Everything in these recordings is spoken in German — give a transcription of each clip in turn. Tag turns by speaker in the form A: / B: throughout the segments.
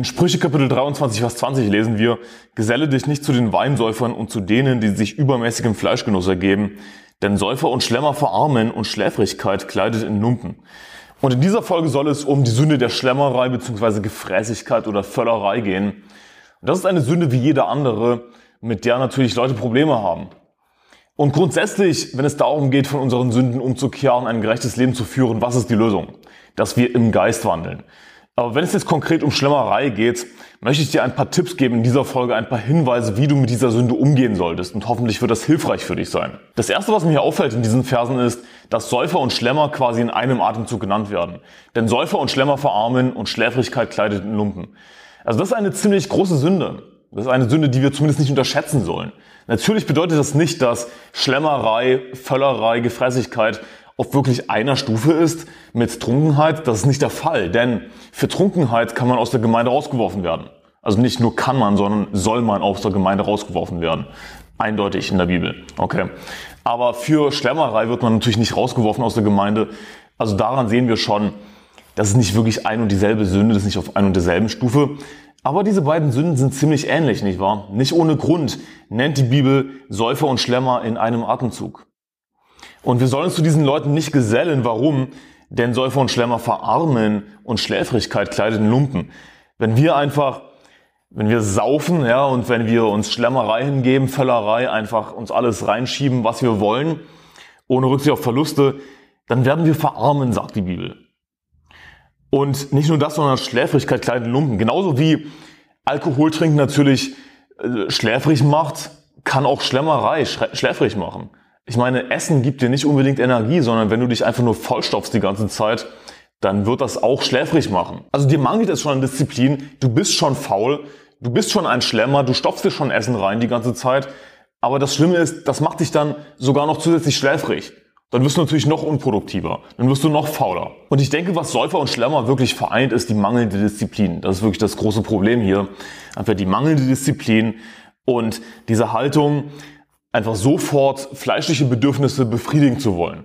A: In Sprüche Kapitel 23, Vers 20 lesen wir, Geselle dich nicht zu den Weinsäufern und zu denen, die sich übermäßigem Fleischgenuss ergeben, denn Säufer und Schlemmer verarmen und Schläfrigkeit kleidet in Lumpen. Und in dieser Folge soll es um die Sünde der Schlemmerei bzw. Gefräßigkeit oder Völlerei gehen. Und das ist eine Sünde wie jede andere, mit der natürlich Leute Probleme haben. Und grundsätzlich, wenn es darum geht, von unseren Sünden umzukehren, ein gerechtes Leben zu führen, was ist die Lösung? Dass wir im Geist wandeln. Aber wenn es jetzt konkret um Schlemmerei geht, möchte ich dir ein paar Tipps geben in dieser Folge, ein paar Hinweise, wie du mit dieser Sünde umgehen solltest. Und hoffentlich wird das hilfreich für dich sein. Das erste, was mir hier auffällt in diesen Versen ist, dass Säufer und Schlemmer quasi in einem Atemzug genannt werden. Denn Säufer und Schlemmer verarmen und Schläfrigkeit kleidet in Lumpen. Also das ist eine ziemlich große Sünde. Das ist eine Sünde, die wir zumindest nicht unterschätzen sollen. Natürlich bedeutet das nicht, dass Schlemmerei, Völlerei, Gefräßigkeit auf wirklich einer Stufe ist mit Trunkenheit. Das ist nicht der Fall, denn für Trunkenheit kann man aus der Gemeinde rausgeworfen werden. Also nicht nur kann man, sondern soll man aus der Gemeinde rausgeworfen werden. Eindeutig in der Bibel. Okay. Aber für Schlemmerei wird man natürlich nicht rausgeworfen aus der Gemeinde. Also daran sehen wir schon, das ist nicht wirklich ein und dieselbe Sünde, das ist nicht auf ein und derselben Stufe. Aber diese beiden Sünden sind ziemlich ähnlich, nicht wahr? Nicht ohne Grund nennt die Bibel Säufer und Schlemmer in einem Atemzug. Und wir sollen uns zu diesen Leuten nicht gesellen. Warum? Denn Säufer und Schlemmer verarmen und Schläfrigkeit kleidet in Lumpen. Wenn wir einfach, wenn wir saufen, ja, und wenn wir uns Schlemmerei hingeben, Völlerei, einfach uns alles reinschieben, was wir wollen, ohne Rücksicht auf Verluste, dann werden wir verarmen, sagt die Bibel. Und nicht nur das, sondern Schläfrigkeit kleidet in Lumpen. Genauso wie Alkohol trinken natürlich äh, schläfrig macht, kann auch Schlemmerei schläfrig machen. Ich meine, Essen gibt dir nicht unbedingt Energie, sondern wenn du dich einfach nur vollstopfst die ganze Zeit, dann wird das auch schläfrig machen. Also dir mangelt es schon an Disziplin, du bist schon faul, du bist schon ein Schlemmer, du stopfst dir schon Essen rein die ganze Zeit. Aber das Schlimme ist, das macht dich dann sogar noch zusätzlich schläfrig. Dann wirst du natürlich noch unproduktiver, dann wirst du noch fauler. Und ich denke, was Säufer und Schlemmer wirklich vereint, ist die mangelnde Disziplin. Das ist wirklich das große Problem hier. Einfach die mangelnde Disziplin und diese Haltung, einfach sofort fleischliche Bedürfnisse befriedigen zu wollen.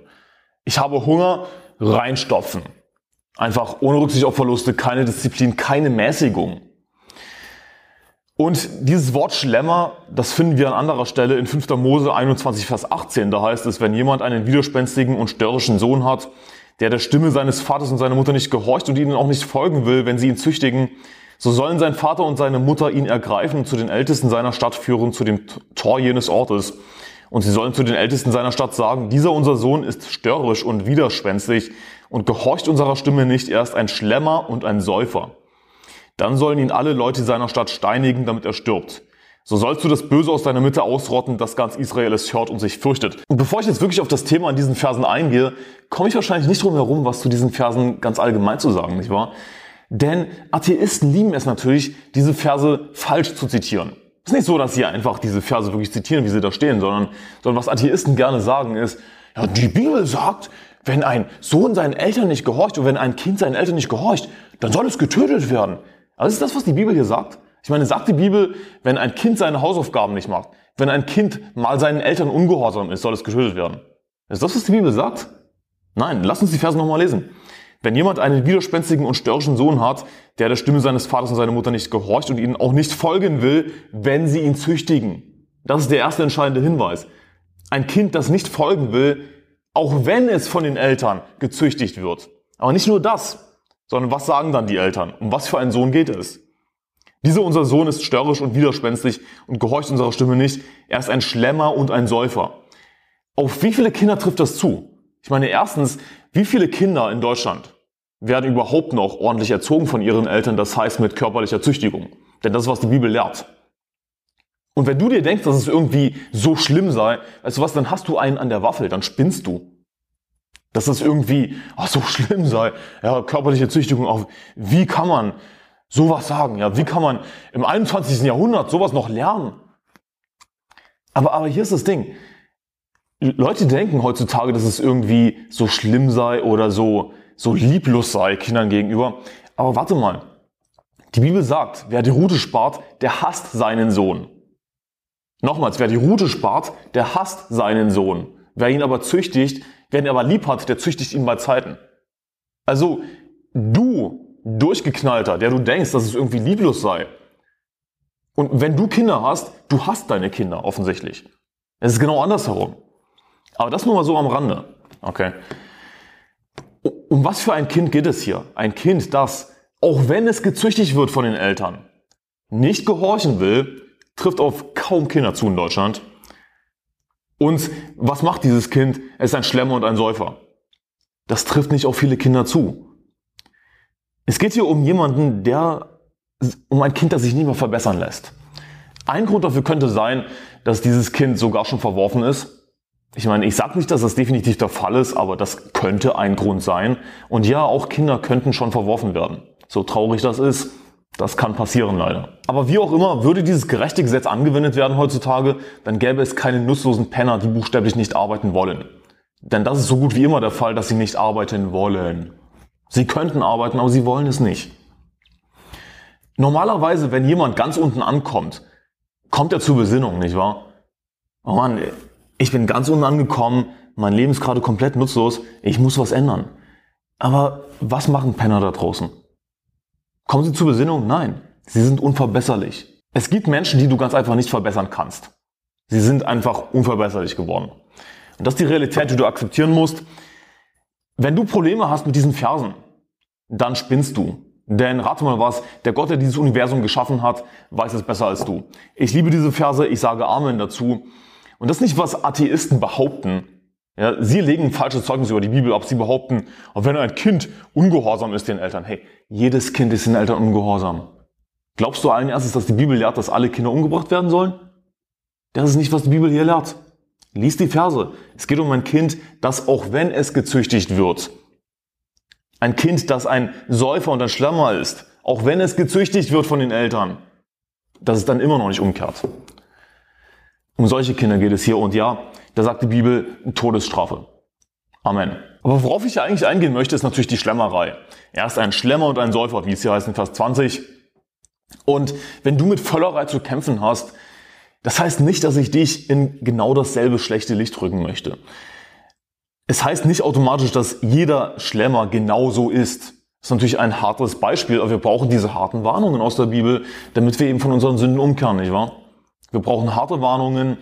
A: Ich habe Hunger, reinstopfen. Einfach ohne Rücksicht auf Verluste, keine Disziplin, keine Mäßigung. Und dieses Wort Schlemmer, das finden wir an anderer Stelle in 5. Mose 21, Vers 18. Da heißt es, wenn jemand einen widerspenstigen und störrischen Sohn hat, der der Stimme seines Vaters und seiner Mutter nicht gehorcht und ihnen auch nicht folgen will, wenn sie ihn züchtigen, so sollen sein Vater und seine Mutter ihn ergreifen und zu den Ältesten seiner Stadt führen, zu dem Tor jenes Ortes. Und sie sollen zu den Ältesten seiner Stadt sagen, dieser unser Sohn ist störrisch und widerspenstig und gehorcht unserer Stimme nicht, er ist ein Schlemmer und ein Säufer. Dann sollen ihn alle Leute seiner Stadt steinigen, damit er stirbt. So sollst du das Böse aus deiner Mitte ausrotten, dass ganz Israel es hört und sich fürchtet. Und bevor ich jetzt wirklich auf das Thema in diesen Versen eingehe, komme ich wahrscheinlich nicht drum herum, was zu diesen Versen ganz allgemein zu sagen, nicht wahr? Denn Atheisten lieben es natürlich, diese Verse falsch zu zitieren. Es ist nicht so, dass sie einfach diese Verse wirklich zitieren, wie sie da stehen, sondern, sondern was Atheisten gerne sagen ist, ja, die Bibel sagt, wenn ein Sohn seinen Eltern nicht gehorcht und wenn ein Kind seinen Eltern nicht gehorcht, dann soll es getötet werden. Aber ist das, was die Bibel hier sagt? Ich meine, sagt die Bibel, wenn ein Kind seine Hausaufgaben nicht macht, wenn ein Kind mal seinen Eltern ungehorsam ist, soll es getötet werden. Ist das, was die Bibel sagt? Nein, lass uns die Verse nochmal lesen. Wenn jemand einen widerspenstigen und störrischen Sohn hat, der der Stimme seines Vaters und seiner Mutter nicht gehorcht und ihnen auch nicht folgen will, wenn sie ihn züchtigen. Das ist der erste entscheidende Hinweis. Ein Kind, das nicht folgen will, auch wenn es von den Eltern gezüchtigt wird. Aber nicht nur das, sondern was sagen dann die Eltern? Um was für einen Sohn geht es? Dieser unser Sohn ist störrisch und widerspenstig und gehorcht unserer Stimme nicht. Er ist ein Schlemmer und ein Säufer. Auf wie viele Kinder trifft das zu? Ich meine, erstens, wie viele Kinder in Deutschland werden überhaupt noch ordentlich erzogen von ihren Eltern, das heißt mit körperlicher Züchtigung. Denn das ist, was die Bibel lehrt. Und wenn du dir denkst, dass es irgendwie so schlimm sei, weißt du was, dann hast du einen an der Waffel, dann spinnst du. Dass das irgendwie oh, so schlimm sei, ja, körperliche Züchtigung auch. Wie kann man sowas sagen? Ja, wie kann man im 21. Jahrhundert sowas noch lernen? Aber, aber hier ist das Ding. Leute denken heutzutage, dass es irgendwie so schlimm sei oder so, so lieblos sei Kindern gegenüber. Aber warte mal. Die Bibel sagt, wer die Rute spart, der hasst seinen Sohn. Nochmals, wer die Rute spart, der hasst seinen Sohn. Wer ihn aber züchtigt, wer ihn aber lieb hat, der züchtigt ihn bei Zeiten. Also, du durchgeknallter, der du denkst, dass es irgendwie lieblos sei. Und wenn du Kinder hast, du hast deine Kinder offensichtlich. Es ist genau andersherum. Aber das nur mal so am Rande. Okay. Um was für ein Kind geht es hier? Ein Kind, das, auch wenn es gezüchtigt wird von den Eltern, nicht gehorchen will, trifft auf kaum Kinder zu in Deutschland. Und was macht dieses Kind? Es ist ein Schlemmer und ein Säufer. Das trifft nicht auf viele Kinder zu. Es geht hier um jemanden, der, um ein Kind, das sich nicht mehr verbessern lässt. Ein Grund dafür könnte sein, dass dieses Kind sogar schon verworfen ist. Ich meine, ich sage nicht, dass das definitiv der Fall ist, aber das könnte ein Grund sein. Und ja, auch Kinder könnten schon verworfen werden. So traurig das ist, das kann passieren leider. Aber wie auch immer, würde dieses gerechte Gesetz angewendet werden heutzutage, dann gäbe es keine nutzlosen Penner, die buchstäblich nicht arbeiten wollen. Denn das ist so gut wie immer der Fall, dass sie nicht arbeiten wollen. Sie könnten arbeiten, aber sie wollen es nicht. Normalerweise, wenn jemand ganz unten ankommt, kommt er zur Besinnung, nicht wahr? Oh Mann, ich bin ganz unten angekommen, mein Leben ist gerade komplett nutzlos, ich muss was ändern. Aber was machen Penner da draußen? Kommen sie zur Besinnung? Nein. Sie sind unverbesserlich. Es gibt Menschen, die du ganz einfach nicht verbessern kannst. Sie sind einfach unverbesserlich geworden. Und das ist die Realität, die du akzeptieren musst. Wenn du Probleme hast mit diesen Versen, dann spinnst du. Denn rate mal was, der Gott, der dieses Universum geschaffen hat, weiß es besser als du. Ich liebe diese Verse, ich sage Amen dazu. Und das ist nicht, was Atheisten behaupten. Ja, sie legen falsche Zeugnis über die Bibel ab. Sie behaupten, wenn ein Kind ungehorsam ist den Eltern, hey, jedes Kind ist den Eltern ungehorsam. Glaubst du allen erstes, dass die Bibel lehrt, dass alle Kinder umgebracht werden sollen? Das ist nicht, was die Bibel hier lehrt. Lies die Verse. Es geht um ein Kind, das auch wenn es gezüchtigt wird, ein Kind, das ein Säufer und ein Schlammer ist, auch wenn es gezüchtigt wird von den Eltern, dass es dann immer noch nicht umkehrt. Um solche Kinder geht es hier und ja, da sagt die Bibel Todesstrafe. Amen. Aber worauf ich ja eigentlich eingehen möchte, ist natürlich die Schlemmerei. Er ist ein Schlemmer und ein Säufer, wie es hier heißt in Vers 20. Und wenn du mit Völlerei zu kämpfen hast, das heißt nicht, dass ich dich in genau dasselbe schlechte Licht rücken möchte. Es heißt nicht automatisch, dass jeder Schlemmer genauso ist. Das ist natürlich ein hartes Beispiel, aber wir brauchen diese harten Warnungen aus der Bibel, damit wir eben von unseren Sünden umkehren, nicht wahr? Wir brauchen harte Warnungen,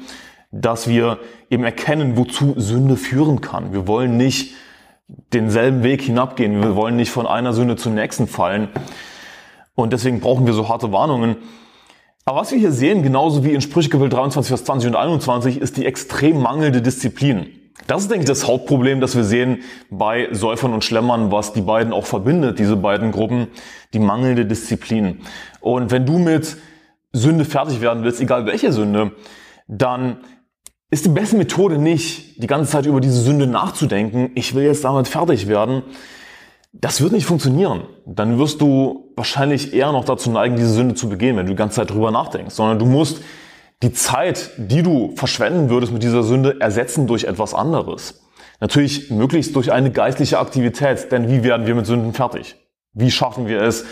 A: dass wir eben erkennen, wozu Sünde führen kann. Wir wollen nicht denselben Weg hinabgehen. Wir wollen nicht von einer Sünde zur nächsten fallen. Und deswegen brauchen wir so harte Warnungen. Aber was wir hier sehen, genauso wie in Sprüche Kapitel 23, Vers 20 und 21, ist die extrem mangelnde Disziplin. Das ist, denke ich, das Hauptproblem, das wir sehen bei Säufern und Schlemmern, was die beiden auch verbindet, diese beiden Gruppen, die mangelnde Disziplin. Und wenn du mit Sünde fertig werden willst, egal welche Sünde, dann ist die beste Methode nicht, die ganze Zeit über diese Sünde nachzudenken, ich will jetzt damit fertig werden, das wird nicht funktionieren. Dann wirst du wahrscheinlich eher noch dazu neigen, diese Sünde zu begehen, wenn du die ganze Zeit drüber nachdenkst. Sondern du musst die Zeit, die du verschwenden würdest mit dieser Sünde, ersetzen durch etwas anderes. Natürlich möglichst durch eine geistliche Aktivität. Denn wie werden wir mit Sünden fertig? Wie schaffen wir es?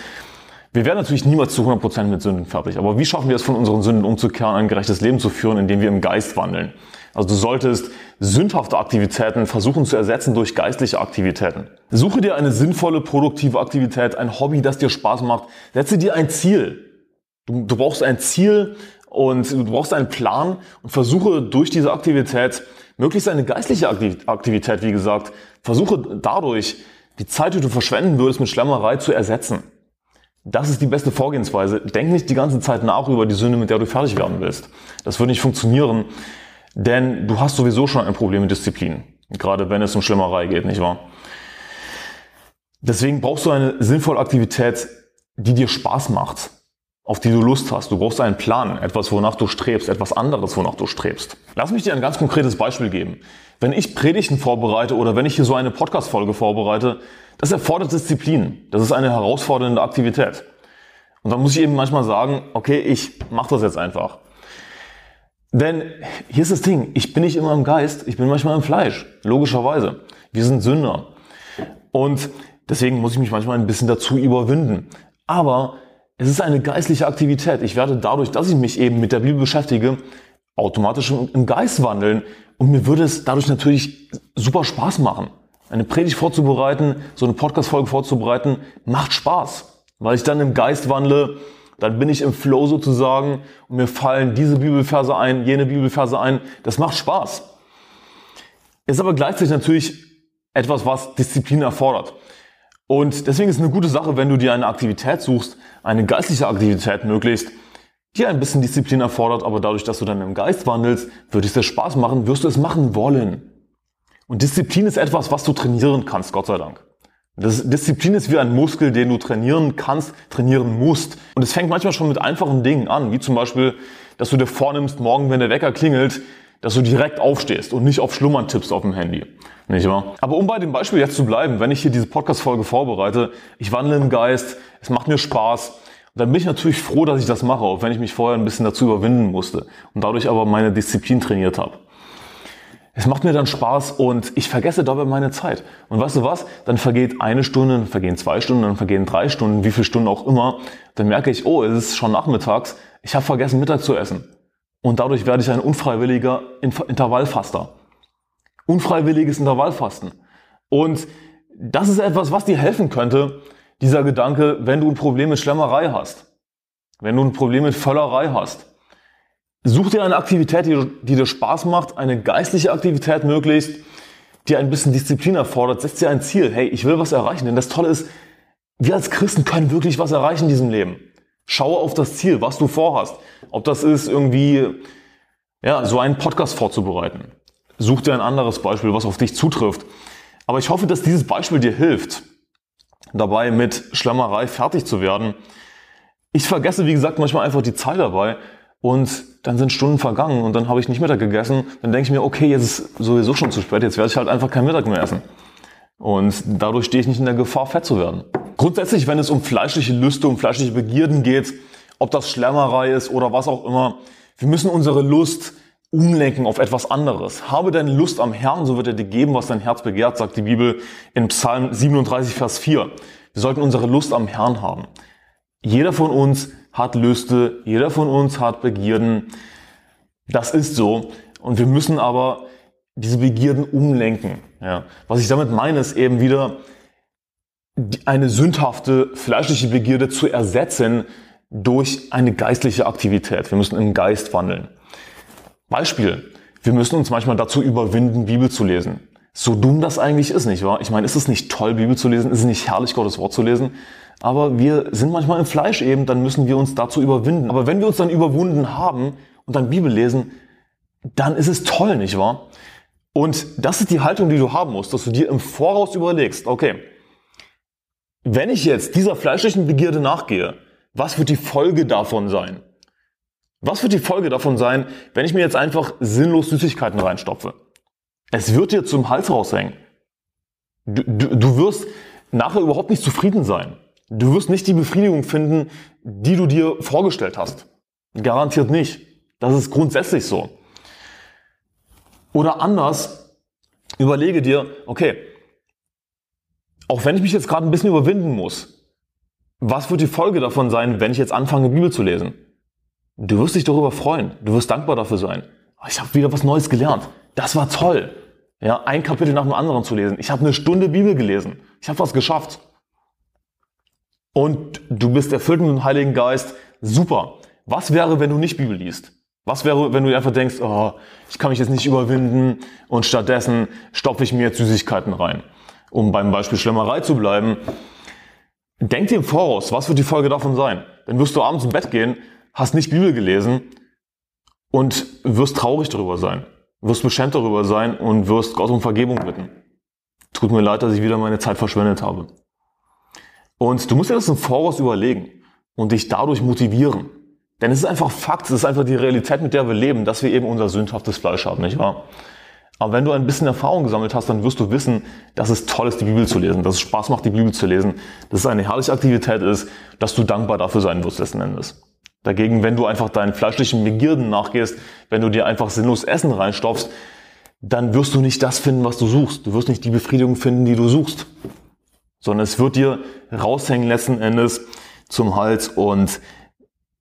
A: Wir werden natürlich niemals zu 100% mit Sünden fertig. Aber wie schaffen wir es, von unseren Sünden umzukehren, ein gerechtes Leben zu führen, indem wir im Geist wandeln? Also du solltest sündhafte Aktivitäten versuchen zu ersetzen durch geistliche Aktivitäten. Suche dir eine sinnvolle, produktive Aktivität, ein Hobby, das dir Spaß macht. Setze dir ein Ziel. Du, du brauchst ein Ziel und du brauchst einen Plan und versuche durch diese Aktivität, möglichst eine geistliche Aktivität, wie gesagt, versuche dadurch die Zeit, die du verschwenden würdest mit Schlemmerei zu ersetzen. Das ist die beste Vorgehensweise. Denk nicht die ganze Zeit nach über die Sünde, mit der du fertig werden willst. Das wird nicht funktionieren. Denn du hast sowieso schon ein Problem mit Disziplin. Gerade wenn es um Schlimmerei geht, nicht wahr? Deswegen brauchst du eine sinnvolle Aktivität, die dir Spaß macht, auf die du Lust hast. Du brauchst einen Plan, etwas, wonach du strebst, etwas anderes, wonach du strebst. Lass mich dir ein ganz konkretes Beispiel geben. Wenn ich Predigten vorbereite oder wenn ich hier so eine Podcast-Folge vorbereite, das erfordert Disziplin. Das ist eine herausfordernde Aktivität. Und dann muss ich eben manchmal sagen, okay, ich mache das jetzt einfach. Denn hier ist das Ding, ich bin nicht immer im Geist, ich bin manchmal im Fleisch, logischerweise. Wir sind Sünder. Und deswegen muss ich mich manchmal ein bisschen dazu überwinden. Aber es ist eine geistliche Aktivität. Ich werde dadurch, dass ich mich eben mit der Bibel beschäftige, automatisch im Geist wandeln. Und mir würde es dadurch natürlich super Spaß machen. Eine Predigt vorzubereiten, so eine Podcast-Folge vorzubereiten, macht Spaß. Weil ich dann im Geist wandle, dann bin ich im Flow sozusagen und mir fallen diese Bibelverse ein, jene Bibelverse ein. Das macht Spaß. Ist aber gleichzeitig natürlich etwas, was Disziplin erfordert. Und deswegen ist es eine gute Sache, wenn du dir eine Aktivität suchst, eine geistliche Aktivität möglichst, die ein bisschen Disziplin erfordert, aber dadurch, dass du dann im Geist wandelst, wird es dir Spaß machen, wirst du es machen wollen. Und Disziplin ist etwas, was du trainieren kannst, Gott sei Dank. Das, Disziplin ist wie ein Muskel, den du trainieren kannst, trainieren musst. Und es fängt manchmal schon mit einfachen Dingen an, wie zum Beispiel, dass du dir vornimmst, morgen, wenn der Wecker klingelt, dass du direkt aufstehst und nicht auf Schlummern tippst auf dem Handy. Nicht wahr? Aber um bei dem Beispiel jetzt zu bleiben, wenn ich hier diese Podcast-Folge vorbereite, ich wandle im Geist, es macht mir Spaß, dann bin ich natürlich froh, dass ich das mache, auch wenn ich mich vorher ein bisschen dazu überwinden musste und dadurch aber meine Disziplin trainiert habe. Es macht mir dann Spaß und ich vergesse dabei meine Zeit. Und weißt du was? Dann vergeht eine Stunde, dann vergehen zwei Stunden, dann vergehen drei Stunden, wie viele Stunden auch immer. Dann merke ich, oh, es ist schon nachmittags. Ich habe vergessen, Mittag zu essen. Und dadurch werde ich ein unfreiwilliger Intervallfaster. Unfreiwilliges Intervallfasten. Und das ist etwas, was dir helfen könnte, dieser Gedanke, wenn du ein Problem mit Schlemmerei hast. Wenn du ein Problem mit Völlerei hast. Such dir eine Aktivität, die, die dir Spaß macht, eine geistliche Aktivität möglichst, die ein bisschen Disziplin erfordert. Setz dir ein Ziel. Hey, ich will was erreichen. Denn das Tolle ist, wir als Christen können wirklich was erreichen in diesem Leben. Schaue auf das Ziel, was du vorhast. Ob das ist, irgendwie, ja, so einen Podcast vorzubereiten. Such dir ein anderes Beispiel, was auf dich zutrifft. Aber ich hoffe, dass dieses Beispiel dir hilft, dabei mit Schlammerei fertig zu werden. Ich vergesse, wie gesagt, manchmal einfach die Zeit dabei und dann sind Stunden vergangen und dann habe ich nicht Mittag gegessen. Dann denke ich mir, okay, jetzt ist sowieso schon zu spät, jetzt werde ich halt einfach kein Mittag mehr essen. Und dadurch stehe ich nicht in der Gefahr, fett zu werden. Grundsätzlich, wenn es um fleischliche Lüste, um fleischliche Begierden geht, ob das Schlemmerei ist oder was auch immer, wir müssen unsere Lust umlenken auf etwas anderes. Habe deine Lust am Herrn, so wird er dir geben, was dein Herz begehrt, sagt die Bibel in Psalm 37, Vers 4. Wir sollten unsere Lust am Herrn haben. Jeder von uns hat Lüste, jeder von uns hat Begierden. Das ist so. Und wir müssen aber diese Begierden umlenken. Ja. Was ich damit meine, ist eben wieder eine sündhafte fleischliche Begierde zu ersetzen durch eine geistliche Aktivität. Wir müssen im Geist wandeln. Beispiel. Wir müssen uns manchmal dazu überwinden, Bibel zu lesen. So dumm das eigentlich ist, nicht wahr? Ich meine, ist es nicht toll, Bibel zu lesen? Ist es nicht herrlich, Gottes Wort zu lesen? aber wir sind manchmal im Fleisch eben, dann müssen wir uns dazu überwinden. Aber wenn wir uns dann überwunden haben und dann Bibel lesen, dann ist es toll, nicht wahr? Und das ist die Haltung, die du haben musst, dass du dir im Voraus überlegst, okay, wenn ich jetzt dieser fleischlichen Begierde nachgehe, was wird die Folge davon sein? Was wird die Folge davon sein, wenn ich mir jetzt einfach sinnlos Süßigkeiten reinstopfe? Es wird dir zum Hals raushängen. Du, du, du wirst nachher überhaupt nicht zufrieden sein. Du wirst nicht die Befriedigung finden, die du dir vorgestellt hast. Garantiert nicht. Das ist grundsätzlich so. Oder anders, überlege dir, okay, auch wenn ich mich jetzt gerade ein bisschen überwinden muss, was wird die Folge davon sein, wenn ich jetzt anfange, Bibel zu lesen? Du wirst dich darüber freuen. Du wirst dankbar dafür sein. Ich habe wieder was Neues gelernt. Das war toll. Ja, ein Kapitel nach dem anderen zu lesen. Ich habe eine Stunde Bibel gelesen. Ich habe was geschafft und du bist erfüllt mit dem Heiligen Geist, super. Was wäre, wenn du nicht Bibel liest? Was wäre, wenn du einfach denkst, oh, ich kann mich jetzt nicht überwinden und stattdessen stopfe ich mir jetzt Süßigkeiten rein? Um beim Beispiel Schlemmerei zu bleiben, denk dir im Voraus, was wird die Folge davon sein? Dann wirst du abends im Bett gehen, hast nicht Bibel gelesen und wirst traurig darüber sein, wirst beschämt darüber sein und wirst Gott um Vergebung bitten. Tut mir leid, dass ich wieder meine Zeit verschwendet habe. Und du musst dir das im Voraus überlegen und dich dadurch motivieren. Denn es ist einfach Fakt, es ist einfach die Realität, mit der wir leben, dass wir eben unser sündhaftes Fleisch haben, nicht wahr? Aber wenn du ein bisschen Erfahrung gesammelt hast, dann wirst du wissen, dass es toll ist, die Bibel zu lesen, dass es Spaß macht, die Bibel zu lesen, dass es eine herrliche Aktivität ist, dass du dankbar dafür sein wirst letzten Endes. Dagegen, wenn du einfach deinen fleischlichen Begierden nachgehst, wenn du dir einfach sinnlos Essen reinstopfst, dann wirst du nicht das finden, was du suchst. Du wirst nicht die Befriedigung finden, die du suchst sondern es wird dir raushängen letzten Endes zum Hals und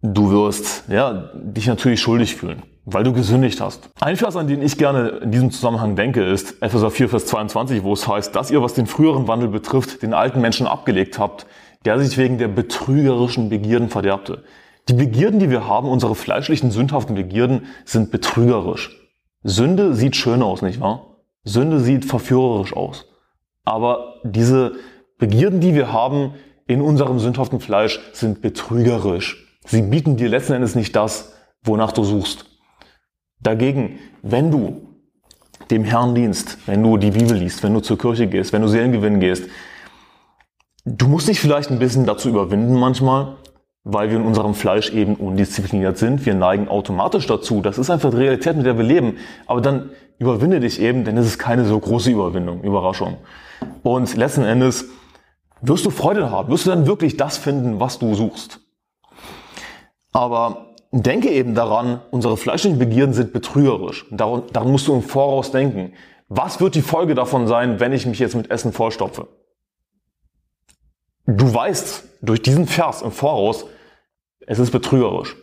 A: Du wirst ja, dich natürlich schuldig fühlen, weil du gesündigt hast. Ein Vers, an den ich gerne in diesem Zusammenhang denke, ist Epheser 4, Vers 22, wo es heißt, dass ihr, was den früheren Wandel betrifft, den alten Menschen abgelegt habt, der sich wegen der betrügerischen Begierden verderbte. Die Begierden, die wir haben, unsere fleischlichen, sündhaften Begierden, sind betrügerisch. Sünde sieht schön aus, nicht wahr? Sünde sieht verführerisch aus. Aber diese Begierden, die wir haben in unserem sündhaften Fleisch, sind betrügerisch. Sie bieten dir letzten Endes nicht das, wonach du suchst. Dagegen, wenn du dem Herrn dienst, wenn du die Bibel liest, wenn du zur Kirche gehst, wenn du Seelen gewinnen gehst, du musst dich vielleicht ein bisschen dazu überwinden manchmal, weil wir in unserem Fleisch eben undiszipliniert sind. Wir neigen automatisch dazu. Das ist einfach die Realität, mit der wir leben. Aber dann überwinde dich eben, denn es ist keine so große Überwindung, Überraschung. Und letzten Endes wirst du Freude haben, wirst du dann wirklich das finden, was du suchst. Aber denke eben daran, unsere fleischlichen Begierden sind betrügerisch. Daran, daran musst du im Voraus denken. Was wird die Folge davon sein, wenn ich mich jetzt mit Essen vollstopfe? Du weißt durch diesen Vers im Voraus, es ist betrügerisch.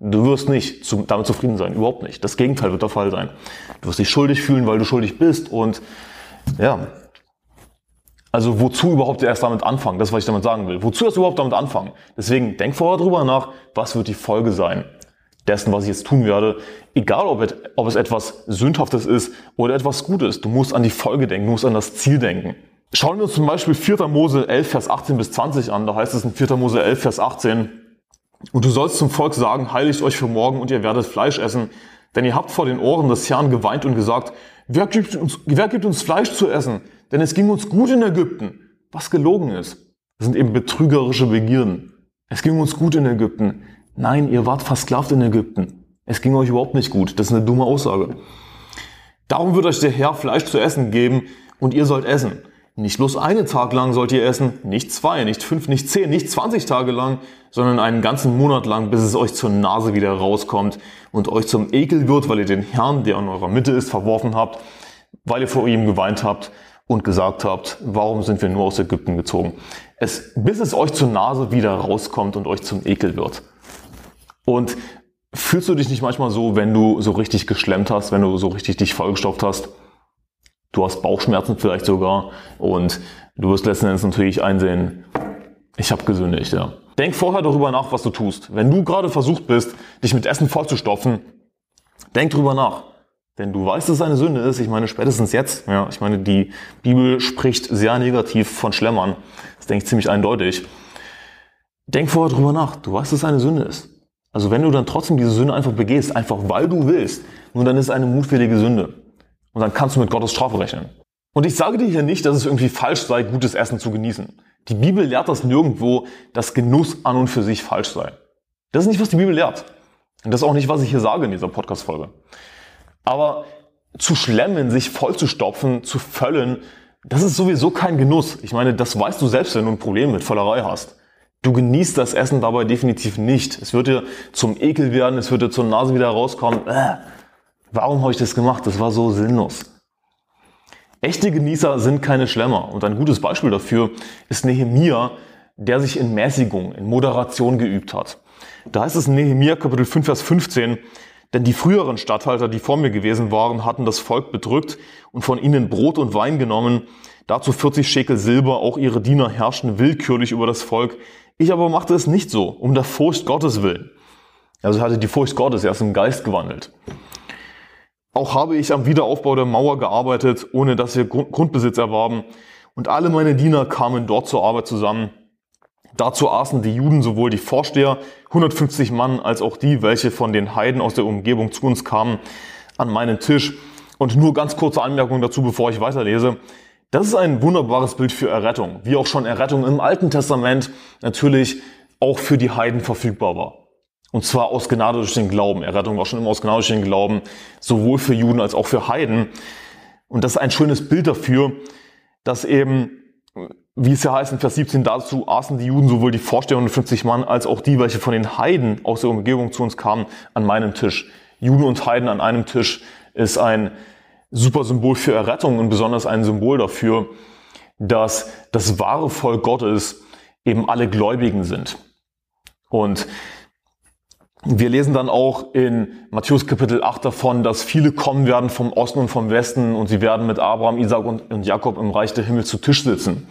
A: Du wirst nicht damit zufrieden sein, überhaupt nicht. Das Gegenteil wird der Fall sein. Du wirst dich schuldig fühlen, weil du schuldig bist und ja. Also wozu überhaupt erst damit anfangen? Das, was ich damit sagen will. Wozu erst überhaupt damit anfangen? Deswegen denk vorher drüber nach, was wird die Folge sein dessen, was ich jetzt tun werde. Egal, ob es, ob es etwas Sündhaftes ist oder etwas Gutes. Du musst an die Folge denken, du musst an das Ziel denken. Schauen wir uns zum Beispiel 4. Mose 11, Vers 18 bis 20 an. Da heißt es in 4. Mose 11, Vers 18, und du sollst zum Volk sagen, heiligt euch für morgen und ihr werdet Fleisch essen, denn ihr habt vor den Ohren des Herrn geweint und gesagt, wer gibt uns, wer gibt uns Fleisch zu essen? Denn es ging uns gut in Ägypten. Was gelogen ist. Das sind eben betrügerische Begierden. Es ging uns gut in Ägypten. Nein, ihr wart versklavt in Ägypten. Es ging euch überhaupt nicht gut. Das ist eine dumme Aussage. Darum wird euch der Herr Fleisch zu essen geben und ihr sollt essen. Nicht bloß einen Tag lang sollt ihr essen, nicht zwei, nicht fünf, nicht zehn, nicht zwanzig Tage lang, sondern einen ganzen Monat lang, bis es euch zur Nase wieder rauskommt und euch zum Ekel wird, weil ihr den Herrn, der in eurer Mitte ist, verworfen habt, weil ihr vor ihm geweint habt und gesagt habt, warum sind wir nur aus Ägypten gezogen? Es, bis es euch zur Nase wieder rauskommt und euch zum Ekel wird. Und fühlst du dich nicht manchmal so, wenn du so richtig geschlemmt hast, wenn du so richtig dich vollgestopft hast? Du hast Bauchschmerzen vielleicht sogar und du wirst letzten Endes natürlich einsehen, ich habe gesündigt, ja. Denk vorher darüber nach, was du tust. Wenn du gerade versucht bist, dich mit Essen vollzustopfen, denk drüber nach. Denn du weißt, dass es eine Sünde ist. Ich meine, spätestens jetzt, ja, ich meine, die Bibel spricht sehr negativ von Schlemmern. Das denke ich ziemlich eindeutig. Denk vorher drüber nach. Du weißt, dass es eine Sünde ist. Also wenn du dann trotzdem diese Sünde einfach begehst, einfach weil du willst, nun dann ist es eine mutwillige Sünde. Und dann kannst du mit Gottes Strafe rechnen. Und ich sage dir hier nicht, dass es irgendwie falsch sei, gutes Essen zu genießen. Die Bibel lehrt das nirgendwo, dass Genuss an und für sich falsch sei. Das ist nicht, was die Bibel lehrt. Und das ist auch nicht, was ich hier sage in dieser Podcast-Folge. Aber zu schlemmen, sich vollzustopfen, zu völlen, das ist sowieso kein Genuss. Ich meine, das weißt du selbst, wenn du ein Problem mit Vollerei hast. Du genießt das Essen dabei definitiv nicht. Es wird dir zum Ekel werden, es wird dir zur Nase wieder rauskommen. Äh, Warum habe ich das gemacht? Das war so sinnlos. Echte Genießer sind keine Schlemmer. Und ein gutes Beispiel dafür ist Nehemia, der sich in Mäßigung, in Moderation geübt hat. Da heißt es in Nehemia Kapitel 5, Vers 15, denn die früheren Statthalter, die vor mir gewesen waren, hatten das Volk bedrückt und von ihnen Brot und Wein genommen, dazu 40 Schekel Silber, auch ihre Diener herrschten willkürlich über das Volk. Ich aber machte es nicht so, um der Furcht Gottes willen. Also hatte die Furcht Gottes erst im Geist gewandelt. Auch habe ich am Wiederaufbau der Mauer gearbeitet, ohne dass wir Grundbesitz erwarben. Und alle meine Diener kamen dort zur Arbeit zusammen. Dazu aßen die Juden sowohl die Vorsteher, 150 Mann, als auch die, welche von den Heiden aus der Umgebung zu uns kamen, an meinen Tisch. Und nur ganz kurze Anmerkung dazu, bevor ich weiterlese. Das ist ein wunderbares Bild für Errettung, wie auch schon Errettung im Alten Testament natürlich auch für die Heiden verfügbar war. Und zwar aus Gnade durch den Glauben. Errettung war schon immer aus Gnade durch den Glauben, sowohl für Juden als auch für Heiden. Und das ist ein schönes Bild dafür, dass eben, wie es ja heißt in Vers 17, dazu aßen die Juden sowohl die Vorsteher 150 Mann als auch die, welche von den Heiden aus der Umgebung zu uns kamen, an meinem Tisch. Juden und Heiden an einem Tisch ist ein super Symbol für Errettung und besonders ein Symbol dafür, dass das wahre Volk Gottes eben alle Gläubigen sind. Und Wir lesen dann auch in Matthäus Kapitel 8 davon, dass viele kommen werden vom Osten und vom Westen und sie werden mit Abraham, Isaac und Jakob im Reich der Himmel zu Tisch sitzen.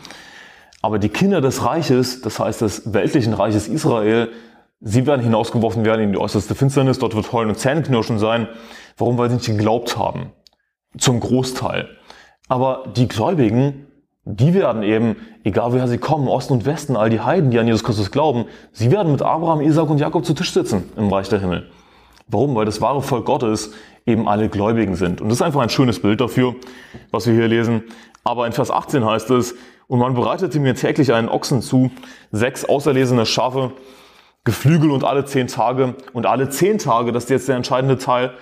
A: Aber die Kinder des Reiches, das heißt des weltlichen Reiches Israel, sie werden hinausgeworfen werden in die äußerste Finsternis. Dort wird Heulen und Zähneknirschen sein. Warum? Weil sie nicht geglaubt haben. Zum Großteil. Aber die Gläubigen, die werden eben, egal woher sie kommen, Osten und Westen, all die Heiden, die an Jesus Christus glauben, sie werden mit Abraham, Isaac und Jakob zu Tisch sitzen im Reich der Himmel. Warum? Weil das wahre Volk Gottes eben alle Gläubigen sind. Und das ist einfach ein schönes Bild dafür, was wir hier lesen. Aber in Vers 18 heißt es, und man bereitete mir täglich einen Ochsen zu, sechs auserlesene Schafe, Geflügel und alle zehn Tage. Und alle zehn Tage, das ist jetzt der entscheidende Teil,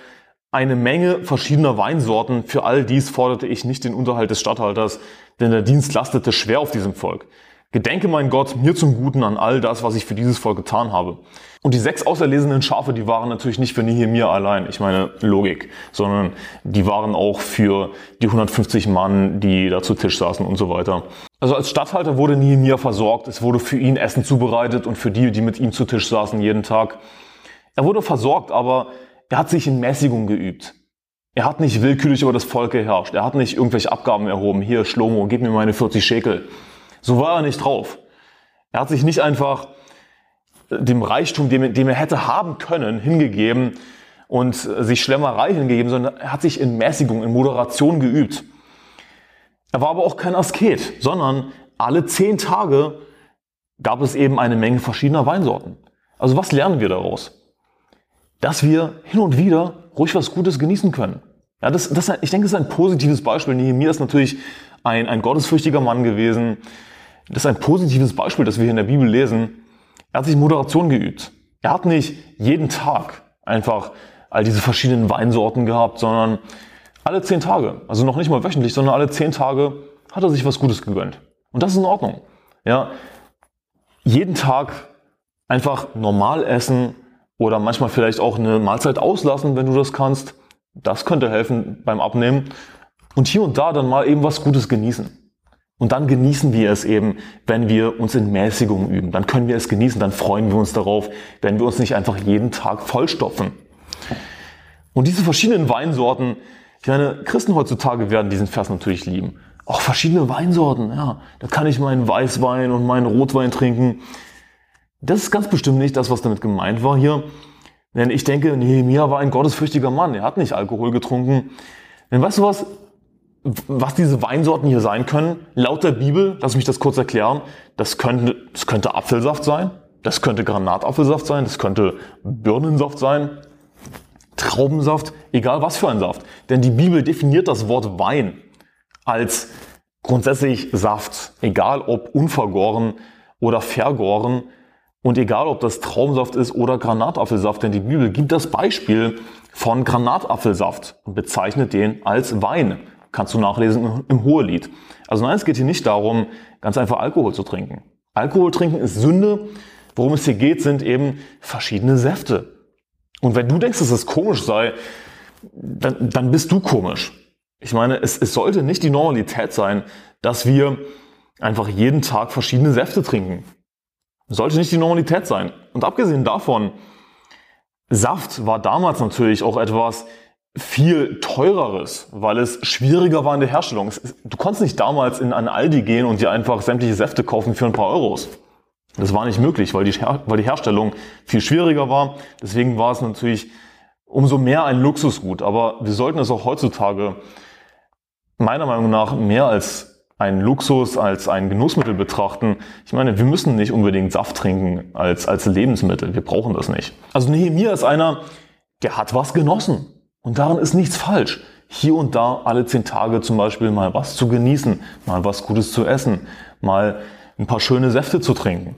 A: eine Menge verschiedener Weinsorten. Für all dies forderte ich nicht den Unterhalt des Statthalters, denn der Dienst lastete schwer auf diesem Volk. Gedenke, mein Gott, mir zum Guten an all das, was ich für dieses Volk getan habe. Und die sechs auserlesenen Schafe, die waren natürlich nicht für Nehemiah allein, ich meine Logik, sondern die waren auch für die 150 Mann, die da zu Tisch saßen und so weiter. Also als Statthalter wurde Nehemiah versorgt, es wurde für ihn Essen zubereitet und für die, die mit ihm zu Tisch saßen jeden Tag. Er wurde versorgt, aber er hat sich in Mäßigung geübt. Er hat nicht willkürlich über das Volk geherrscht. Er hat nicht irgendwelche Abgaben erhoben. Hier, Schlomo, gib mir meine 40 Schekel. So war er nicht drauf. Er hat sich nicht einfach dem Reichtum, den, den er hätte haben können, hingegeben und sich Schlemmerei hingegeben, sondern er hat sich in Mäßigung, in Moderation geübt. Er war aber auch kein Asket, sondern alle zehn Tage gab es eben eine Menge verschiedener Weinsorten. Also was lernen wir daraus? Dass wir hin und wieder ruhig was Gutes genießen können. Ja, das, das, ich denke, das ist ein positives Beispiel. Nehemiah ist natürlich ein, ein gottesfürchtiger Mann gewesen, das ist ein positives Beispiel, das wir hier in der Bibel lesen. Er hat sich Moderation geübt. Er hat nicht jeden Tag einfach all diese verschiedenen Weinsorten gehabt, sondern alle zehn Tage, also noch nicht mal wöchentlich, sondern alle zehn Tage hat er sich was Gutes gegönnt. Und das ist in Ordnung. Ja, jeden Tag einfach normal essen oder manchmal vielleicht auch eine Mahlzeit auslassen, wenn du das kannst. Das könnte helfen beim Abnehmen. Und hier und da dann mal eben was Gutes genießen. Und dann genießen wir es eben, wenn wir uns in Mäßigung üben. Dann können wir es genießen, dann freuen wir uns darauf, wenn wir uns nicht einfach jeden Tag vollstopfen. Und diese verschiedenen Weinsorten, ich meine, Christen heutzutage werden diesen Vers natürlich lieben. Auch verschiedene Weinsorten, ja. Da kann ich meinen Weißwein und meinen Rotwein trinken. Das ist ganz bestimmt nicht das, was damit gemeint war hier. Denn ich denke, Nehemiah war ein gottesfürchtiger Mann. Er hat nicht Alkohol getrunken. Denn weißt du was? Was diese Weinsorten hier sein können, laut der Bibel, lass mich das kurz erklären, das könnte, das könnte Apfelsaft sein, das könnte Granatapfelsaft sein, das könnte Birnensaft sein, Traubensaft, egal was für ein Saft. Denn die Bibel definiert das Wort Wein als grundsätzlich Saft, egal ob unvergoren oder vergoren und egal ob das Traubensaft ist oder Granatapfelsaft, denn die Bibel gibt das Beispiel von Granatapfelsaft und bezeichnet den als Wein kannst du nachlesen im Hohelied. Also nein, es geht hier nicht darum, ganz einfach Alkohol zu trinken. Alkohol trinken ist Sünde. Worum es hier geht, sind eben verschiedene Säfte. Und wenn du denkst, dass es komisch sei, dann, dann bist du komisch. Ich meine, es, es sollte nicht die Normalität sein, dass wir einfach jeden Tag verschiedene Säfte trinken. Sollte nicht die Normalität sein. Und abgesehen davon, Saft war damals natürlich auch etwas, viel teureres, weil es schwieriger war in der Herstellung. Du konntest nicht damals in einen Aldi gehen und dir einfach sämtliche Säfte kaufen für ein paar Euros. Das war nicht möglich, weil die, weil die Herstellung viel schwieriger war. Deswegen war es natürlich umso mehr ein Luxusgut. Aber wir sollten es auch heutzutage meiner Meinung nach mehr als ein Luxus, als ein Genussmittel betrachten. Ich meine, wir müssen nicht unbedingt Saft trinken als, als Lebensmittel. Wir brauchen das nicht. Also Nehemiah ist einer, der hat was genossen. Und darin ist nichts falsch. Hier und da alle zehn Tage zum Beispiel mal was zu genießen, mal was Gutes zu essen, mal ein paar schöne Säfte zu trinken.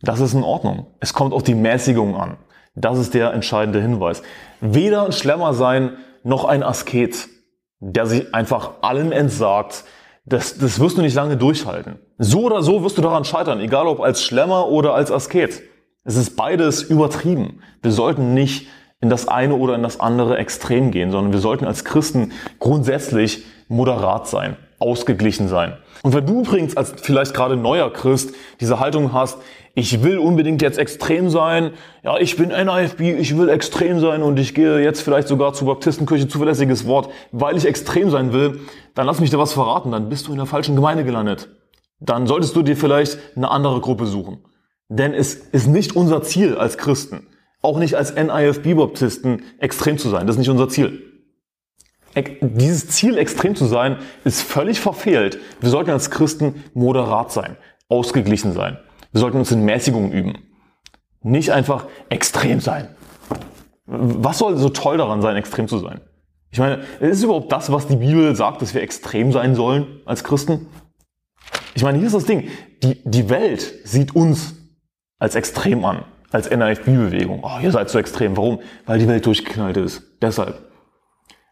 A: Das ist in Ordnung. Es kommt auf die Mäßigung an. Das ist der entscheidende Hinweis. Weder ein Schlemmer sein, noch ein Asket, der sich einfach allem entsagt. Das, das wirst du nicht lange durchhalten. So oder so wirst du daran scheitern, egal ob als Schlemmer oder als Asket. Es ist beides übertrieben. Wir sollten nicht in das eine oder in das andere Extrem gehen, sondern wir sollten als Christen grundsätzlich moderat sein. ausgeglichen sein. Und wenn du übrigens als vielleicht gerade neuer Christ diese Haltung hast, ich will unbedingt jetzt extrem sein, ja, ich bin NIFB, ich will extrem sein und ich gehe jetzt vielleicht sogar zur Baptistenkirche, zuverlässiges Wort, weil ich extrem sein will, dann lass mich dir was verraten, dann bist du in der falschen Gemeinde gelandet. Dann solltest du dir vielleicht eine andere Gruppe suchen. Denn es ist nicht unser Ziel als Christen, auch nicht als NIFB-Baptisten extrem zu sein. Das ist nicht unser Ziel. Dieses Ziel, extrem zu sein, ist völlig verfehlt. Wir sollten als Christen moderat sein, ausgeglichen sein. Wir sollten uns in Mäßigung üben. Nicht einfach extrem sein. Was soll so toll daran sein, extrem zu sein? Ich meine, ist überhaupt das, was die Bibel sagt, dass wir extrem sein sollen als Christen? Ich meine, hier ist das Ding. Die, die Welt sieht uns als extrem an, als NIFB-Bewegung. Oh, ihr seid so extrem. Warum? Weil die Welt durchgeknallt ist. Deshalb.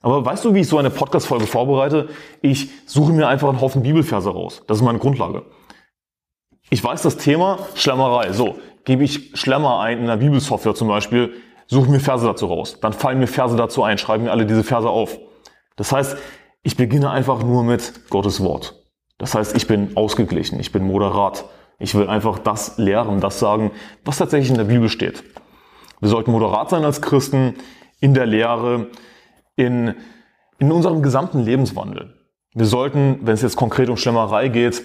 A: Aber weißt du, wie ich so eine Podcast-Folge vorbereite? Ich suche mir einfach einen Haufen Bibelverse raus. Das ist meine Grundlage. Ich weiß das Thema Schlemmerei. So, gebe ich Schlemmer ein in der Bibelsoftware zum Beispiel, suche mir Verse dazu raus. Dann fallen mir Verse dazu ein, schreibe mir alle diese Verse auf. Das heißt, ich beginne einfach nur mit Gottes Wort. Das heißt, ich bin ausgeglichen, ich bin moderat. Ich will einfach das lehren, das sagen, was tatsächlich in der Bibel steht. Wir sollten moderat sein als Christen in der Lehre, in, in unserem gesamten Lebenswandel. Wir sollten, wenn es jetzt konkret um Schlemmerei geht,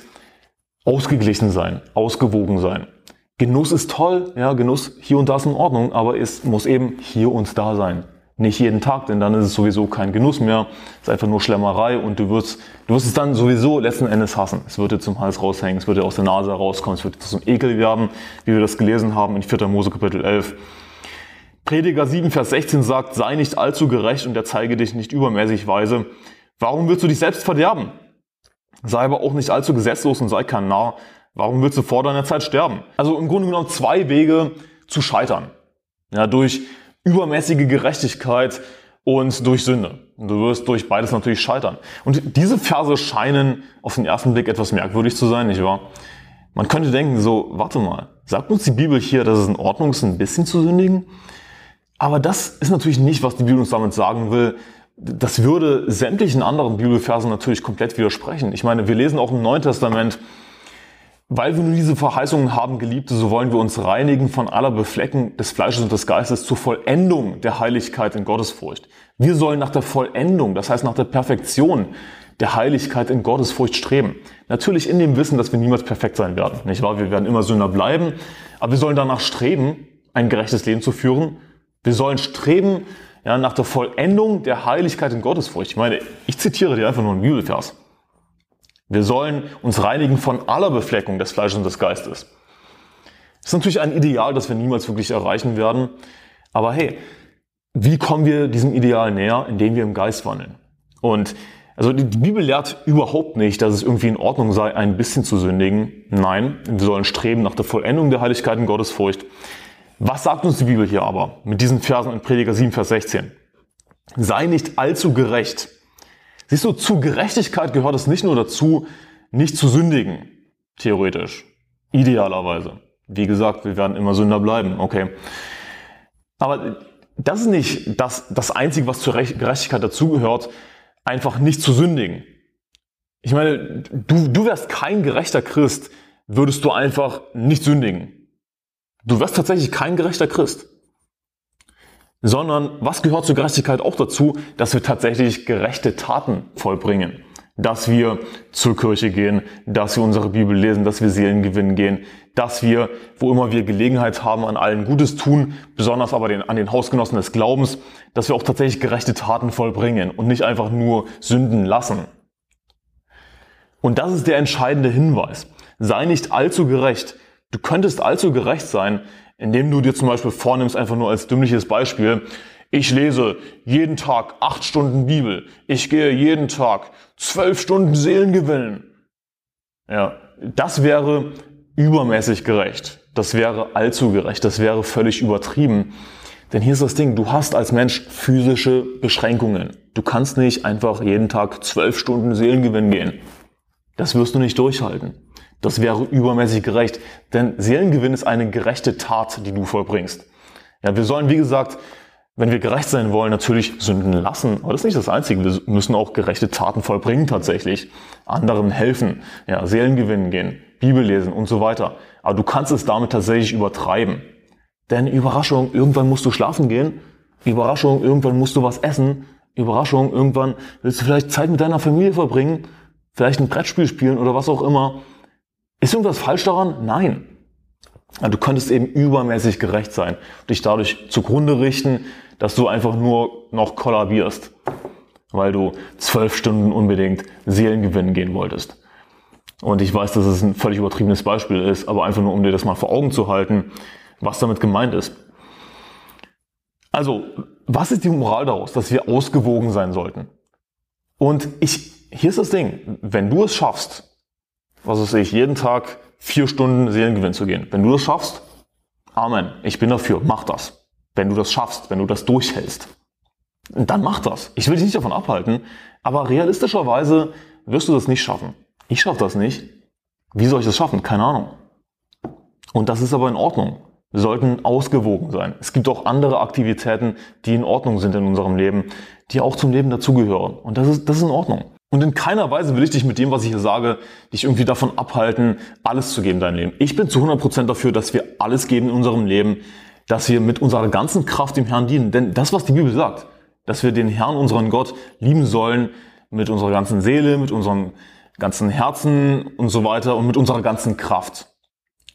A: ausgeglichen sein, ausgewogen sein. Genuss ist toll, ja, Genuss hier und da ist in Ordnung, aber es muss eben hier und da sein. Nicht jeden Tag, denn dann ist es sowieso kein Genuss mehr. Es ist einfach nur Schlemmerei und du wirst, du wirst es dann sowieso letzten Endes hassen. Es wird dir zum Hals raushängen, es wird dir aus der Nase rauskommen, es wird dir zum Ekel werden, wie wir das gelesen haben in 4. Mose Kapitel 11. Prediger 7, Vers 16 sagt, sei nicht allzu gerecht und er zeige dich nicht übermäßig weise. Warum willst du dich selbst verderben? Sei aber auch nicht allzu gesetzlos und sei kein Narr. Warum willst du vor deiner Zeit sterben? Also im Grunde genommen zwei Wege zu scheitern. Ja, durch übermäßige Gerechtigkeit und durch Sünde. Du wirst durch beides natürlich scheitern. Und diese Verse scheinen auf den ersten Blick etwas merkwürdig zu sein, nicht wahr? Man könnte denken so, warte mal, sagt uns die Bibel hier, dass es in Ordnung ist, ein bisschen zu sündigen? Aber das ist natürlich nicht, was die Bibel uns damit sagen will. Das würde sämtlichen anderen Bibelversen natürlich komplett widersprechen. Ich meine, wir lesen auch im Neuen Testament, weil wir nun diese Verheißungen haben, Geliebte, so wollen wir uns reinigen von aller Beflecken des Fleisches und des Geistes zur Vollendung der Heiligkeit in Gottesfurcht. Wir sollen nach der Vollendung, das heißt nach der Perfektion der Heiligkeit in Gottesfurcht streben. Natürlich in dem Wissen, dass wir niemals perfekt sein werden, nicht wahr? Wir werden immer Sünder bleiben, aber wir sollen danach streben, ein gerechtes Leben zu führen wir sollen streben ja, nach der Vollendung der Heiligkeit in Gottesfurcht. Ich meine, ich zitiere dir einfach nur einen Bibelvers. Wir sollen uns reinigen von aller Befleckung des Fleisches und des Geistes. Das ist natürlich ein Ideal, das wir niemals wirklich erreichen werden. Aber hey, wie kommen wir diesem Ideal näher? Indem wir im Geist wandeln. Und also die Bibel lehrt überhaupt nicht, dass es irgendwie in Ordnung sei, ein bisschen zu sündigen. Nein, wir sollen streben nach der Vollendung der Heiligkeit in Gottesfurcht. Was sagt uns die Bibel hier aber mit diesen Versen in Prediger 7, Vers 16? Sei nicht allzu gerecht. Siehst du, zu Gerechtigkeit gehört es nicht nur dazu, nicht zu sündigen, theoretisch, idealerweise. Wie gesagt, wir werden immer Sünder bleiben, okay. Aber das ist nicht das, das Einzige, was zur Gerechtigkeit dazugehört, einfach nicht zu sündigen. Ich meine, du, du wärst kein gerechter Christ, würdest du einfach nicht sündigen. Du wirst tatsächlich kein gerechter Christ. Sondern was gehört zur Gerechtigkeit auch dazu, dass wir tatsächlich gerechte Taten vollbringen. Dass wir zur Kirche gehen, dass wir unsere Bibel lesen, dass wir Seelen gewinnen gehen, dass wir, wo immer wir Gelegenheit haben, an allen Gutes tun, besonders aber den, an den Hausgenossen des Glaubens, dass wir auch tatsächlich gerechte Taten vollbringen und nicht einfach nur Sünden lassen. Und das ist der entscheidende Hinweis. Sei nicht allzu gerecht, Du könntest allzu gerecht sein, indem du dir zum Beispiel vornimmst, einfach nur als dümmliches Beispiel, ich lese jeden Tag acht Stunden Bibel. Ich gehe jeden Tag zwölf Stunden Seelen gewinnen. Ja, das wäre übermäßig gerecht. Das wäre allzu gerecht. Das wäre völlig übertrieben. Denn hier ist das Ding, du hast als Mensch physische Beschränkungen. Du kannst nicht einfach jeden Tag zwölf Stunden Seelengewinn gehen. Das wirst du nicht durchhalten. Das wäre übermäßig gerecht, denn Seelengewinn ist eine gerechte Tat, die du vollbringst. Ja, wir sollen, wie gesagt, wenn wir gerecht sein wollen, natürlich Sünden lassen. Aber das ist nicht das Einzige. Wir müssen auch gerechte Taten vollbringen tatsächlich. Anderen helfen, ja, Seelen gewinnen gehen, Bibel lesen und so weiter. Aber du kannst es damit tatsächlich übertreiben. Denn Überraschung, irgendwann musst du schlafen gehen. Überraschung, irgendwann musst du was essen. Überraschung, irgendwann willst du vielleicht Zeit mit deiner Familie verbringen. Vielleicht ein Brettspiel spielen oder was auch immer. Ist irgendwas falsch daran? Nein. Du könntest eben übermäßig gerecht sein, dich dadurch zugrunde richten, dass du einfach nur noch kollabierst, weil du zwölf Stunden unbedingt Seelengewinn gehen wolltest. Und ich weiß, dass es ein völlig übertriebenes Beispiel ist, aber einfach nur, um dir das mal vor Augen zu halten, was damit gemeint ist. Also, was ist die Moral daraus, dass wir ausgewogen sein sollten? Und ich, hier ist das Ding, wenn du es schaffst, was weiß ich, jeden Tag vier Stunden Seelengewinn zu gehen, wenn du das schaffst, Amen, ich bin dafür, mach das. Wenn du das schaffst, wenn du das durchhältst, dann mach das. Ich will dich nicht davon abhalten, aber realistischerweise wirst du das nicht schaffen. Ich schaffe das nicht. Wie soll ich das schaffen? Keine Ahnung. Und das ist aber in Ordnung. Wir sollten ausgewogen sein. Es gibt auch andere Aktivitäten, die in Ordnung sind in unserem Leben, die auch zum Leben dazugehören. Und das ist, das ist in Ordnung. Und in keiner Weise will ich dich mit dem, was ich hier sage, dich irgendwie davon abhalten, alles zu geben in deinem Leben. Ich bin zu 100% dafür, dass wir alles geben in unserem Leben, dass wir mit unserer ganzen Kraft dem Herrn dienen. Denn das, was die Bibel sagt, dass wir den Herrn, unseren Gott, lieben sollen mit unserer ganzen Seele, mit unserem ganzen Herzen und so weiter und mit unserer ganzen Kraft.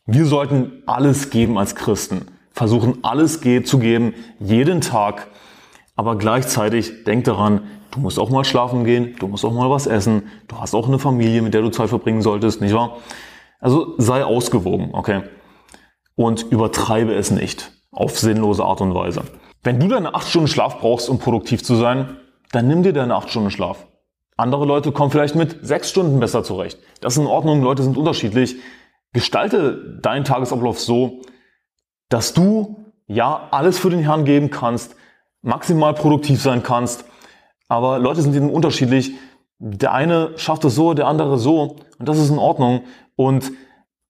A: Wir sollten alles geben als Christen. Versuchen alles zu geben, jeden Tag. Aber gleichzeitig denk daran, du musst auch mal schlafen gehen, du musst auch mal was essen, du hast auch eine Familie, mit der du Zeit verbringen solltest, nicht wahr? Also sei ausgewogen, okay? Und übertreibe es nicht auf sinnlose Art und Weise. Wenn du deine acht Stunden Schlaf brauchst, um produktiv zu sein, dann nimm dir deine acht Stunden Schlaf. Andere Leute kommen vielleicht mit sechs Stunden besser zurecht. Das ist in Ordnung, Leute sind unterschiedlich. Gestalte deinen Tagesablauf so, dass du ja alles für den Herrn geben kannst, maximal produktiv sein kannst. Aber Leute sind eben unterschiedlich. Der eine schafft es so, der andere so. Und das ist in Ordnung. Und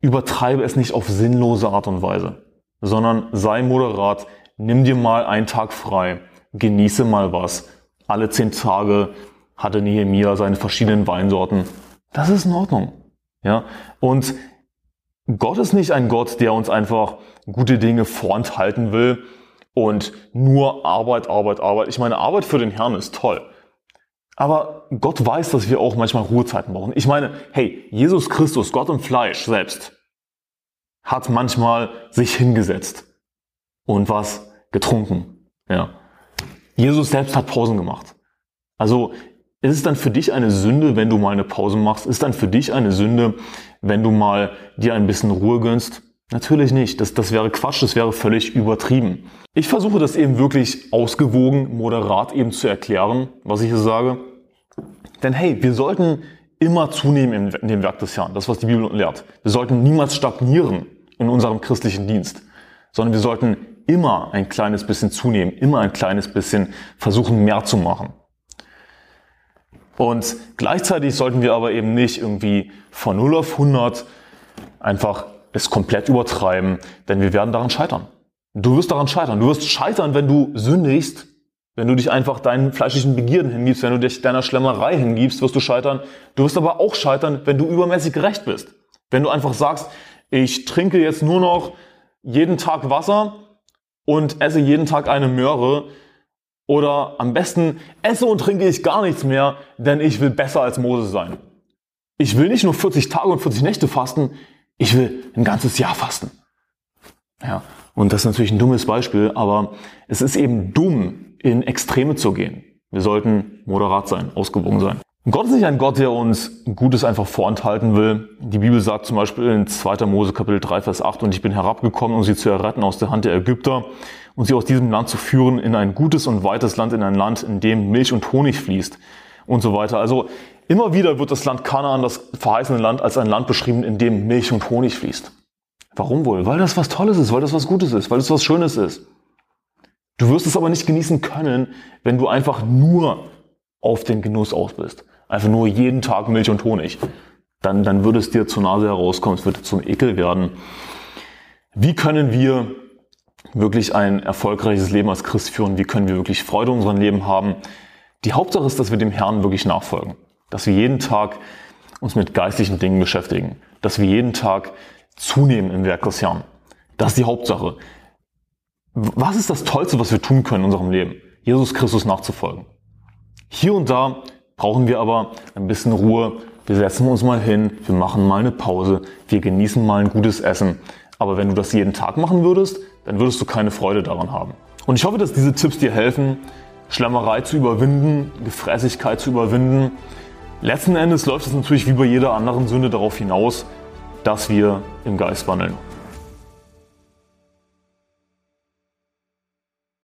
A: übertreibe es nicht auf sinnlose Art und Weise sondern sei moderat, nimm dir mal einen Tag frei, genieße mal was. Alle zehn Tage hatte Nehemiah seine verschiedenen Weinsorten. Das ist in Ordnung. Ja, und Gott ist nicht ein Gott, der uns einfach gute Dinge vorenthalten will und nur Arbeit, Arbeit, Arbeit. Ich meine, Arbeit für den Herrn ist toll. Aber Gott weiß, dass wir auch manchmal Ruhezeiten brauchen. Ich meine, hey, Jesus Christus, Gott und Fleisch selbst, hat manchmal sich hingesetzt und was getrunken. Ja. Jesus selbst hat Pausen gemacht. Also ist es dann für dich eine Sünde, wenn du mal eine Pause machst? Ist dann für dich eine Sünde, wenn du mal dir ein bisschen Ruhe gönnst? Natürlich nicht. Das, das wäre Quatsch, das wäre völlig übertrieben. Ich versuche das eben wirklich ausgewogen, moderat eben zu erklären, was ich hier sage. Denn hey, wir sollten immer zunehmen in dem Werk des Herrn. Das, was die Bibel lehrt. Wir sollten niemals stagnieren in unserem christlichen Dienst, sondern wir sollten immer ein kleines bisschen zunehmen, immer ein kleines bisschen versuchen, mehr zu machen. Und gleichzeitig sollten wir aber eben nicht irgendwie von 0 auf 100 einfach es komplett übertreiben, denn wir werden daran scheitern. Du wirst daran scheitern. Du wirst scheitern, wenn du sündigst wenn du dich einfach deinen fleischlichen Begierden hingibst, wenn du dich deiner Schlemmerei hingibst, wirst du scheitern. Du wirst aber auch scheitern, wenn du übermäßig gerecht bist. Wenn du einfach sagst, ich trinke jetzt nur noch jeden Tag Wasser und esse jeden Tag eine Möhre oder am besten esse und trinke ich gar nichts mehr, denn ich will besser als Moses sein. Ich will nicht nur 40 Tage und 40 Nächte fasten, ich will ein ganzes Jahr fasten. Ja, und das ist natürlich ein dummes Beispiel, aber es ist eben dumm, in Extreme zu gehen. Wir sollten moderat sein, ausgewogen sein. Gott ist nicht ein Gott, der uns Gutes einfach vorenthalten will. Die Bibel sagt zum Beispiel in 2. Mose Kapitel 3, Vers 8, und ich bin herabgekommen, um sie zu erretten aus der Hand der Ägypter und sie aus diesem Land zu führen in ein gutes und weites Land, in ein Land, in dem Milch und Honig fließt und so weiter. Also immer wieder wird das Land Kanaan, das verheißene Land, als ein Land beschrieben, in dem Milch und Honig fließt. Warum wohl? Weil das was Tolles ist, weil das was Gutes ist, weil das was Schönes ist. Du wirst es aber nicht genießen können, wenn du einfach nur auf den Genuss aus bist. Einfach nur jeden Tag Milch und Honig. Dann, dann würde es dir zur Nase herauskommen, es würde zum Ekel werden. Wie können wir wirklich ein erfolgreiches Leben als Christ führen? Wie können wir wirklich Freude in unserem Leben haben? Die Hauptsache ist, dass wir dem Herrn wirklich nachfolgen. Dass wir jeden Tag uns mit geistlichen Dingen beschäftigen. Dass wir jeden Tag zunehmen im Werk des Herrn. Das ist die Hauptsache. Was ist das Tollste, was wir tun können in unserem Leben? Jesus Christus nachzufolgen. Hier und da brauchen wir aber ein bisschen Ruhe. Wir setzen uns mal hin, wir machen mal eine Pause, wir genießen mal ein gutes Essen. Aber wenn du das jeden Tag machen würdest, dann würdest du keine Freude daran haben. Und ich hoffe, dass diese Tipps dir helfen, Schlemmerei zu überwinden, Gefräßigkeit zu überwinden. Letzten Endes läuft es natürlich wie bei jeder anderen Sünde darauf hinaus, dass wir im Geist wandeln.